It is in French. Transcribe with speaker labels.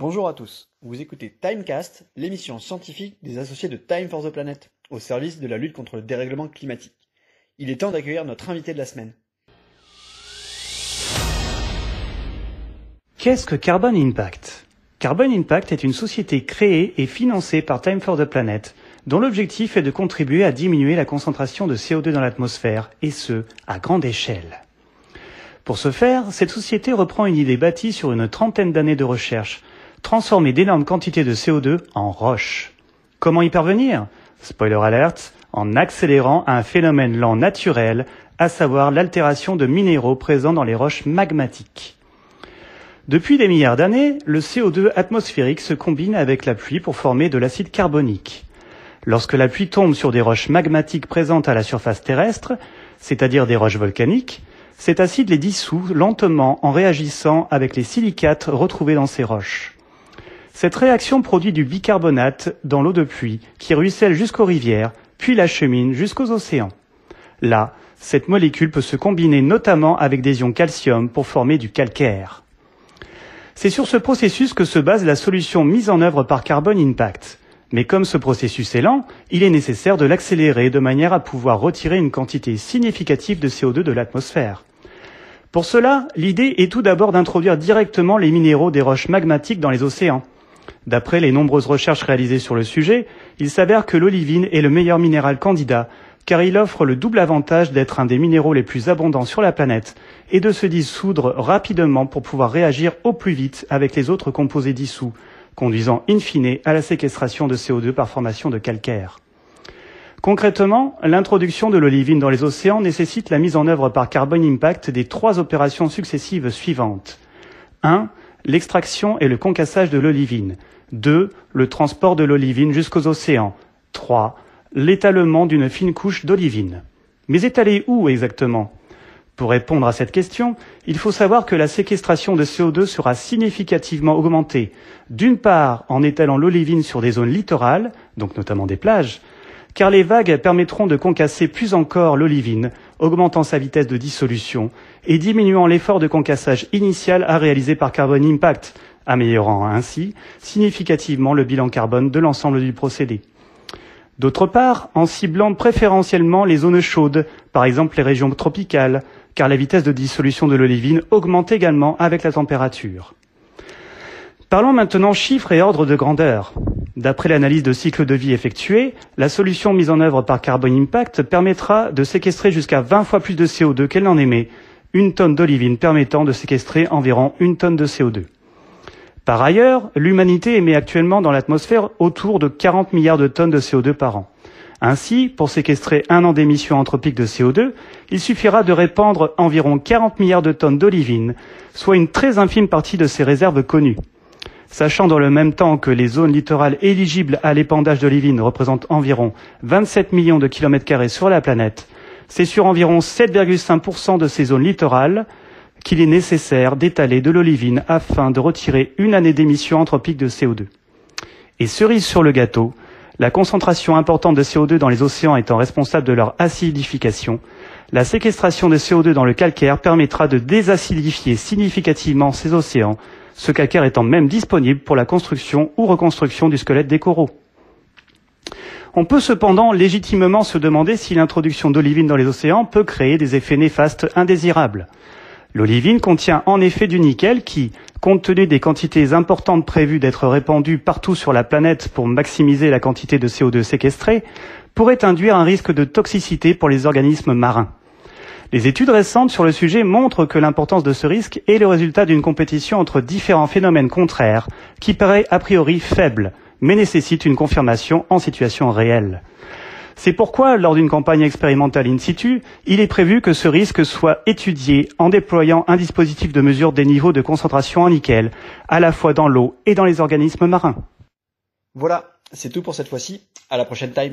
Speaker 1: Bonjour à tous, vous écoutez Timecast, l'émission scientifique des associés de Time for the Planet, au service de la lutte contre le dérèglement climatique. Il est temps d'accueillir notre invité de la semaine.
Speaker 2: Qu'est-ce que Carbon Impact? Carbon Impact est une société créée et financée par Time for the Planet, dont l'objectif est de contribuer à diminuer la concentration de CO2 dans l'atmosphère, et ce, à grande échelle. Pour ce faire, cette société reprend une idée bâtie sur une trentaine d'années de recherche, transformer d'énormes quantités de CO2 en roches. Comment y parvenir? Spoiler alert, en accélérant un phénomène lent naturel, à savoir l'altération de minéraux présents dans les roches magmatiques. Depuis des milliards d'années, le CO2 atmosphérique se combine avec la pluie pour former de l'acide carbonique. Lorsque la pluie tombe sur des roches magmatiques présentes à la surface terrestre, c'est-à-dire des roches volcaniques, cet acide les dissout lentement en réagissant avec les silicates retrouvés dans ces roches. Cette réaction produit du bicarbonate dans l'eau de pluie qui ruisselle jusqu'aux rivières, puis l'achemine jusqu'aux océans. Là, cette molécule peut se combiner notamment avec des ions calcium pour former du calcaire. C'est sur ce processus que se base la solution mise en œuvre par Carbon Impact. Mais comme ce processus est lent, il est nécessaire de l'accélérer de manière à pouvoir retirer une quantité significative de CO2 de l'atmosphère. Pour cela, l'idée est tout d'abord d'introduire directement les minéraux des roches magmatiques dans les océans. D'après les nombreuses recherches réalisées sur le sujet, il s'avère que l'olivine est le meilleur minéral candidat car il offre le double avantage d'être un des minéraux les plus abondants sur la planète et de se dissoudre rapidement pour pouvoir réagir au plus vite avec les autres composés dissous, conduisant in fine à la séquestration de CO2 par formation de calcaire. Concrètement, l'introduction de l'olivine dans les océans nécessite la mise en œuvre par Carbon Impact des trois opérations successives suivantes. 1. L'extraction et le concassage de l'olivine. 2. Le transport de l'olivine jusqu'aux océans. 3 l'étalement d'une fine couche d'olivine. Mais étaler où exactement? Pour répondre à cette question, il faut savoir que la séquestration de CO2 sera significativement augmentée, d'une part en étalant l'olivine sur des zones littorales, donc notamment des plages, car les vagues permettront de concasser plus encore l'olivine, augmentant sa vitesse de dissolution et diminuant l'effort de concassage initial à réaliser par Carbon Impact, améliorant ainsi significativement le bilan carbone de l'ensemble du procédé. D'autre part, en ciblant préférentiellement les zones chaudes, par exemple les régions tropicales, car la vitesse de dissolution de l'olivine augmente également avec la température. Parlons maintenant chiffres et ordres de grandeur. D'après l'analyse de cycle de vie effectuée, la solution mise en œuvre par Carbon Impact permettra de séquestrer jusqu'à 20 fois plus de CO2 qu'elle n'en émet, une tonne d'olivine permettant de séquestrer environ une tonne de CO2. Par ailleurs, l'humanité émet actuellement dans l'atmosphère autour de 40 milliards de tonnes de CO2 par an. Ainsi, pour séquestrer un an d'émissions anthropiques de CO2, il suffira de répandre environ 40 milliards de tonnes d'olivine, soit une très infime partie de ces réserves connues. Sachant dans le même temps que les zones littorales éligibles à l'épandage d'olivine représentent environ 27 millions de kilomètres carrés sur la planète, c'est sur environ 7,5% de ces zones littorales qu'il est nécessaire d'étaler de l'olivine afin de retirer une année d'émissions anthropiques de CO2. Et cerise sur le gâteau, la concentration importante de CO2 dans les océans étant responsable de leur acidification, la séquestration de CO2 dans le calcaire permettra de désacidifier significativement ces océans, ce calcaire étant même disponible pour la construction ou reconstruction du squelette des coraux. On peut cependant légitimement se demander si l'introduction d'olivine dans les océans peut créer des effets néfastes indésirables. L'olivine contient en effet du nickel qui, compte tenu des quantités importantes prévues d'être répandues partout sur la planète pour maximiser la quantité de CO2 séquestré, pourrait induire un risque de toxicité pour les organismes marins. Les études récentes sur le sujet montrent que l'importance de ce risque est le résultat d'une compétition entre différents phénomènes contraires qui paraît a priori faible, mais nécessite une confirmation en situation réelle. C'est pourquoi, lors d'une campagne expérimentale in situ, il est prévu que ce risque soit étudié en déployant un dispositif de mesure des niveaux de concentration en nickel, à la fois dans l'eau et dans les organismes marins.
Speaker 1: Voilà, c'est tout pour cette fois-ci. À la prochaine time.